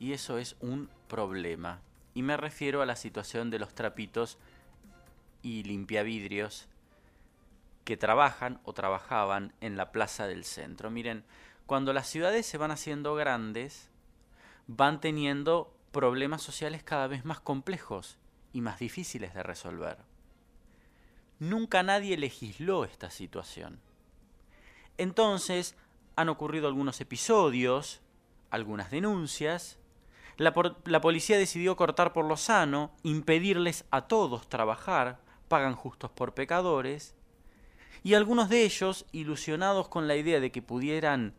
y eso es un problema. Y me refiero a la situación de los trapitos y limpiavidrios que trabajan o trabajaban en la plaza del centro. Miren, cuando las ciudades se van haciendo grandes, van teniendo problemas sociales cada vez más complejos y más difíciles de resolver. Nunca nadie legisló esta situación. Entonces, han ocurrido algunos episodios, algunas denuncias, la, policía decidió cortar por lo sano, impedirles a todos trabajar, pagan justos por pecadores, y algunos de ellos, ilusionados con la idea de que pudieran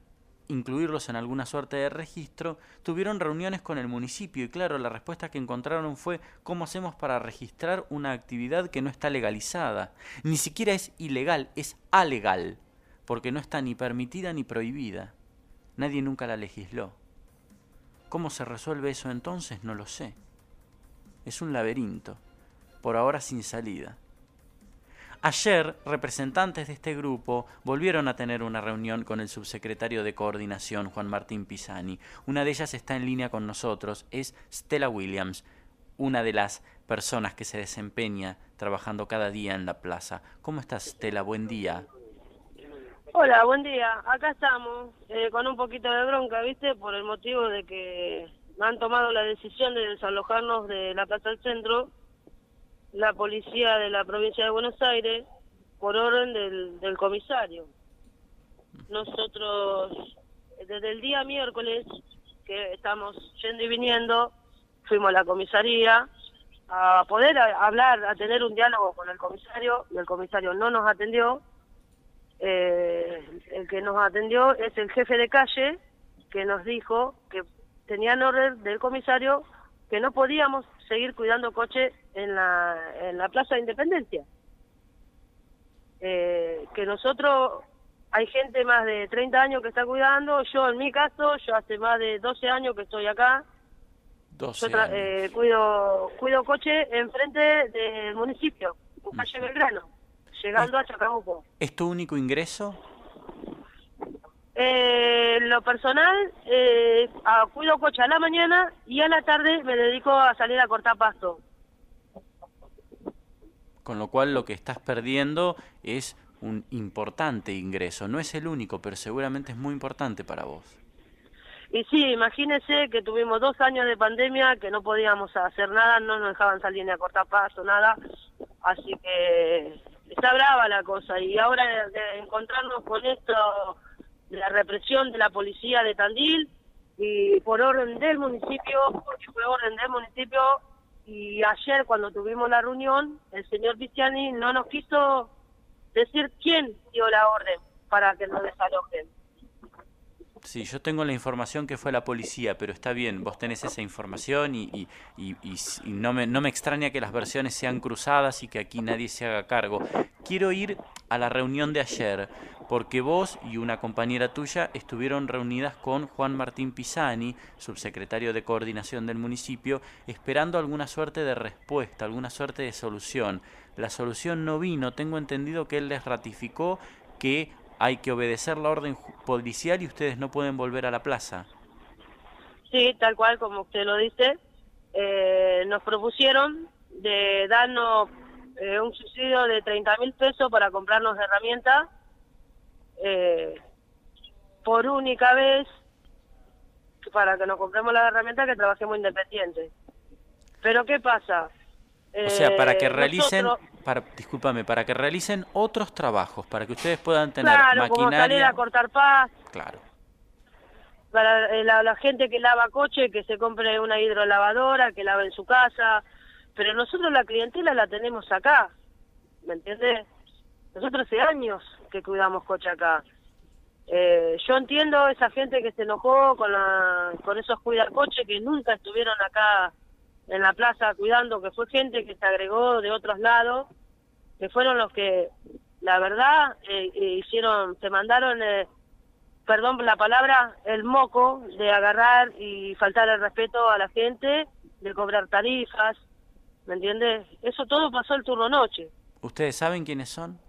incluirlos en alguna suerte de registro, tuvieron reuniones con el municipio y claro, la respuesta que encontraron fue ¿cómo hacemos para registrar una actividad que no está legalizada? Ni siquiera es ilegal, es alegal, porque no está ni permitida ni prohibida. Nadie nunca la legisló. ¿Cómo se resuelve eso entonces? No lo sé. Es un laberinto, por ahora sin salida. Ayer, representantes de este grupo volvieron a tener una reunión con el subsecretario de Coordinación, Juan Martín Pisani. Una de ellas está en línea con nosotros, es Stella Williams, una de las personas que se desempeña trabajando cada día en la plaza. ¿Cómo estás, Stella? Buen día. Hola, buen día. Acá estamos, eh, con un poquito de bronca, ¿viste? Por el motivo de que han tomado la decisión de desalojarnos de la Plaza del Centro la policía de la provincia de Buenos Aires por orden del, del comisario. Nosotros, desde el día miércoles, que estamos yendo y viniendo, fuimos a la comisaría a poder hablar, a tener un diálogo con el comisario, y el comisario no nos atendió. Eh, el que nos atendió es el jefe de calle, que nos dijo que tenían orden del comisario que no podíamos seguir cuidando coche en la, en la Plaza de Independencia. Eh, que nosotros, hay gente más de 30 años que está cuidando, yo en mi caso, yo hace más de 12 años que estoy acá. 12 eh, cuido, cuido coche enfrente del municipio, en calle Belgrano, llegando a Chacabuco. ¿Es tu único ingreso? Eh, lo personal, eh, cuido coche a la mañana y a la tarde me dedico a salir a cortar pasto. Con lo cual lo que estás perdiendo es un importante ingreso. No es el único, pero seguramente es muy importante para vos. Y sí, imagínese que tuvimos dos años de pandemia que no podíamos hacer nada, no nos dejaban salir ni a cortar pasto, nada. Así que está brava la cosa. Y ahora de encontrarnos con esto la represión de la policía de Tandil y por orden del municipio, porque fue orden del municipio, y ayer cuando tuvimos la reunión, el señor Cristiani no nos quiso decir quién dio la orden para que nos desalojen. Sí, yo tengo la información que fue la policía, pero está bien, vos tenés esa información y, no, me, no me extraña que las versiones sean cruzadas y que aquí nadie se haga cargo. Quiero ir a la reunión de ayer, porque vos y una compañera tuya estuvieron reunidas con Juan Martín Pisani, subsecretario de Coordinación del municipio, esperando alguna suerte de respuesta, alguna suerte de solución. La solución no vino, tengo entendido que él les ratificó que hay que obedecer la orden policial y ustedes no pueden volver a la plaza. Sí, tal cual como usted lo dice. Eh, nos propusieron de darnos eh, un subsidio de 30 mil pesos para comprarnos herramientas eh, por única vez para que nos compremos las herramientas que trabajemos independientes. Pero ¿qué pasa? O sea, para que realicen, para, discúlpame, para que realicen otros trabajos, para que ustedes puedan tener claro, maquinaria. Como salir a cortar paz. Claro. Para eh, la, gente que lava coche, que se compre una hidrolavadora, que lave en su casa. Pero nosotros la clientela la tenemos acá, ¿me entiendes? Nosotros hace años que cuidamos coche acá. Eh, yo entiendo esa gente que se enojó con, la, con esos cuidar coche que nunca estuvieron acá en la plaza cuidando, que fue gente que se agregó de otros lados, que fueron los que, la verdad, eh, eh, hicieron, se mandaron, eh, perdón por la palabra, el moco de agarrar y faltar el respeto a la gente, de cobrar tarifas, ¿me entiendes? Eso todo pasó el turno noche. ¿Ustedes saben quiénes son?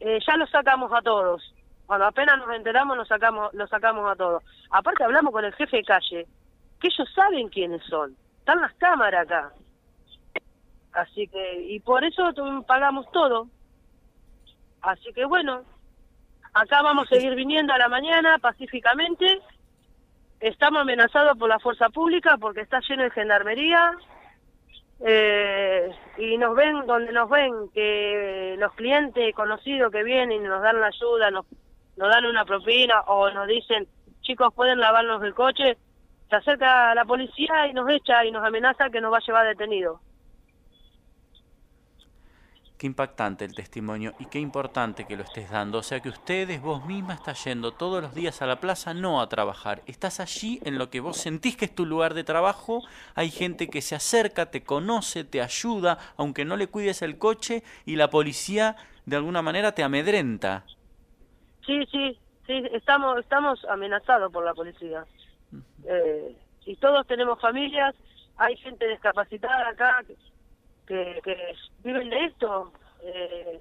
ya los sacamos a todos. Cuando apenas nos enteramos, los sacamos, los sacamos a todos. Aparte hablamos con el jefe de calle, porque ellos saben quiénes son. Están las cámaras acá. Así que, y por eso pagamos todo. Así que bueno, acá vamos a seguir viniendo a la mañana pacíficamente. Estamos amenazados por la fuerza pública porque está lleno de gendarmería. Eh, y nos ven donde nos ven que los clientes conocidos que vienen y nos dan la ayuda, nos, nos dan una propina o nos dicen, chicos, pueden lavarnos el coche, se acerca la policía y nos echa y nos amenaza que nos va a llevar detenido. Qué impactante el testimonio y qué importante que lo estés dando. O sea que ustedes, vos misma, estás yendo todos los días a la plaza no a trabajar. Estás allí en lo que vos sentís que es tu lugar de trabajo. Hay gente que se acerca, te conoce, te ayuda, aunque no le cuides el coche y la policía de alguna manera te amedrenta. Sí, sí, sí, estamos, estamos amenazados por la policía. Eh, y todos tenemos familias, hay gente discapacitada acá que, que viven de esto. Eh,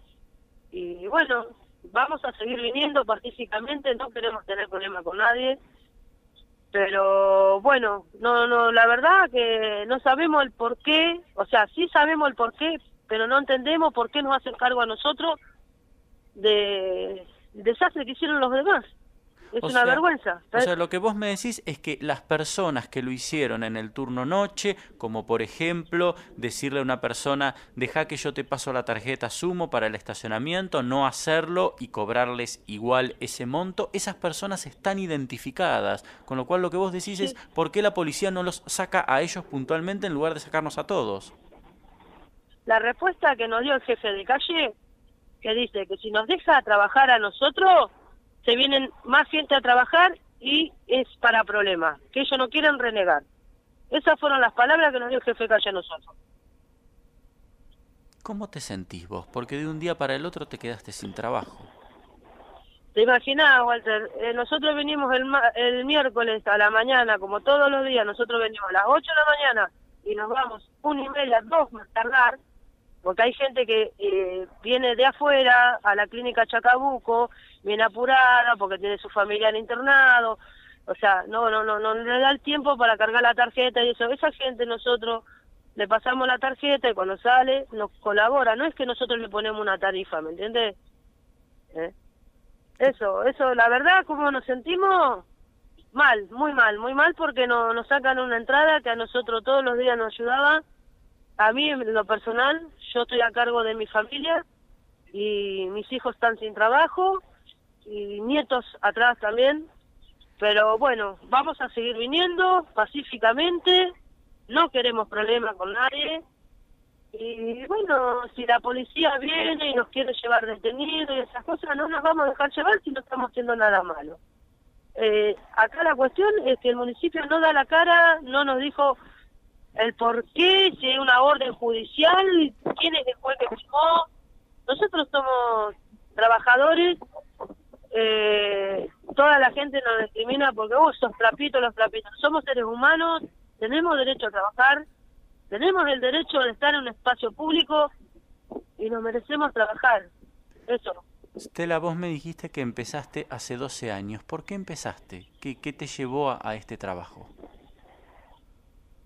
y bueno, vamos a seguir viniendo pacíficamente, no queremos tener problema con nadie. Pero bueno, no, no, la verdad que no sabemos el por qué, o sea, sí sabemos el por qué, pero no entendemos por qué nos hacen cargo a nosotros de desastre que hicieron los demás. Es una vergüenza. O sea, lo que vos me decís es que las personas que lo hicieron en el turno noche, como por ejemplo decirle a una persona, deja que yo te paso la tarjeta sumo para el estacionamiento, no hacerlo y cobrarles igual ese monto, esas personas están identificadas. Con lo cual lo que vos decís es, ¿por qué la policía no los saca a ellos puntualmente en lugar de sacarnos a todos? La respuesta que nos dio el jefe de calle, que dice que si nos deja trabajar a nosotros, se vienen más gente a trabajar y es para problemas, que ellos no quieren renegar. Esas fueron las palabras que nos dio el jefe calle a nosotros. ¿Cómo te sentís vos? Porque de un día para el otro te quedaste sin trabajo. Te imaginás, Walter, eh, nosotros venimos el, el miércoles a la mañana, como todos los días, nosotros venimos a las 8 de la mañana y nos vamos una y media, dos más tardar, porque hay gente que eh, viene de afuera a la clínica Chacabuco, viene apurada porque tiene su familia en internado, o sea, no, no, no, no le da el tiempo para cargar la tarjeta y eso. Esa gente nosotros le pasamos la tarjeta y cuando sale nos colabora, no es que nosotros le ponemos una tarifa, ¿me entiendes? ¿Eh? Eso, eso, la verdad, como nos sentimos mal, muy mal, muy mal porque no, nos sacan una entrada que a nosotros todos los días nos ayudaba a mí, en lo personal, yo estoy a cargo de mi familia y mis hijos están sin trabajo y nietos atrás también. Pero bueno, vamos a seguir viniendo pacíficamente, no queremos problemas con nadie. Y bueno, si la policía viene y nos quiere llevar detenidos y esas cosas, no nos vamos a dejar llevar si no estamos haciendo nada malo. Eh, acá la cuestión es que el municipio no da la cara, no nos dijo el por qué, si hay una orden judicial, quién es el juez que firmó. Nosotros somos trabajadores, eh, toda la gente nos discrimina porque, vos sos trapitos, los trapitos. Somos seres humanos, tenemos derecho a trabajar, tenemos el derecho de estar en un espacio público y nos merecemos trabajar. Eso. Stella, vos me dijiste que empezaste hace 12 años. ¿Por qué empezaste? ¿Qué, qué te llevó a este trabajo?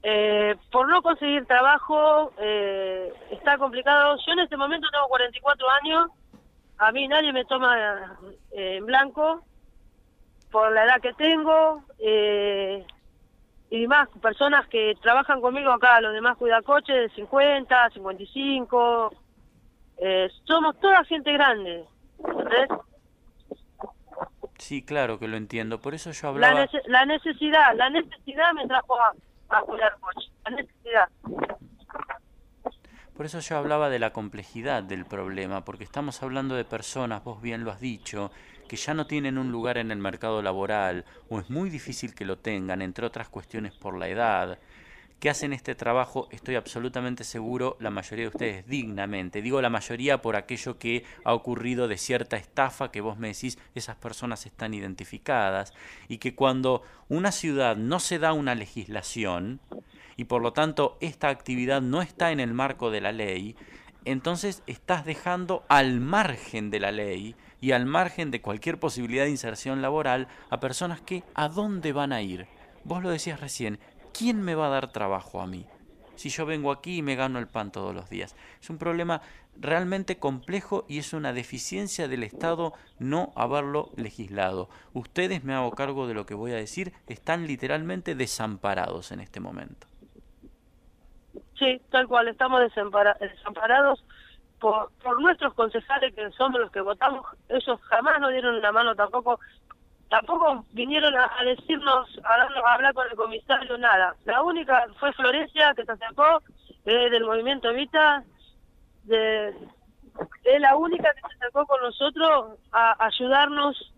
Eh, por no conseguir trabajo eh, está complicado. Yo en este momento tengo 44 años, a mí nadie me toma eh, en blanco por la edad que tengo y más personas que trabajan conmigo acá, los demás cuidacoches de 50, 55, somos toda gente grande, ¿entendés? Sí, claro que lo entiendo, por eso yo hablaba... La, la necesidad, la necesidad me trajo a por eso yo hablaba de la complejidad del problema, porque estamos hablando de personas, vos bien lo has dicho, que ya no tienen un lugar en el mercado laboral, o es muy difícil que lo tengan, entre otras cuestiones por la edad, que hacen este trabajo, estoy absolutamente seguro, la mayoría de ustedes dignamente. Digo la mayoría por aquello que ha ocurrido de cierta estafa que vos me decís, esas personas están identificadas, y que cuando una ciudad no se da una legislación, y por lo tanto esta actividad no está en el marco de la ley, entonces estás dejando al margen de la ley y al margen de cualquier posibilidad de inserción laboral a personas que a dónde van a ir. Vos lo decías recién, ¿quién me va a dar trabajo a mí? Si yo vengo aquí y me gano el pan todos los días. Es un problema realmente complejo y es una deficiencia del Estado no haberlo legislado. Ustedes, me hago cargo de lo que voy a decir, están literalmente desamparados en este momento. Sí, tal cual, estamos desamparados por, nuestros concejales que somos los que votamos. Ellos jamás nos dieron la mano tampoco tampoco vinieron a, decirnos, a, hablar con el comisario, nada. La única fue Florencia que se acercó, eh, del movimiento Evita, de, es la única que se acercó con nosotros a ayudarnos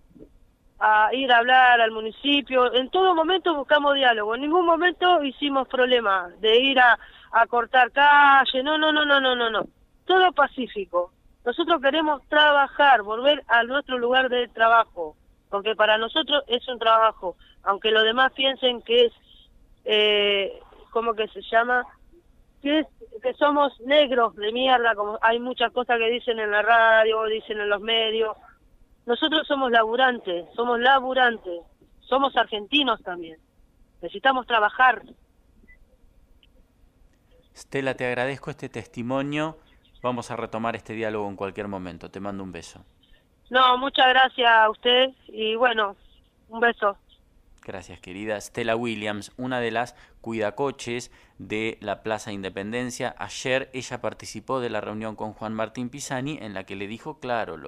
a ir a hablar al municipio. En todo momento buscamos diálogo, en ningún momento hicimos problemas de ir a, a cortar calle, no, no, no, no, no, no, no. Todo pacífico. Nosotros queremos trabajar, volver a nuestro lugar de trabajo porque para nosotros es un trabajo, aunque los demás piensen que es, eh, ¿cómo que se llama? Que, que somos negros de mierda, como hay muchas cosas que dicen en la radio, dicen en los medios. Nosotros somos laburantes, somos laburantes, somos argentinos también. Necesitamos trabajar. Stella, te agradezco este testimonio. Vamos a retomar este diálogo en cualquier momento. Te mando un beso. No, muchas gracias a usted y bueno, un beso. Gracias, querida. Stella Williams, una de las cuidacoches de la Plaza Independencia. Ayer ella participó de la reunión con Juan Martín Pisani en la que le dijo claro lo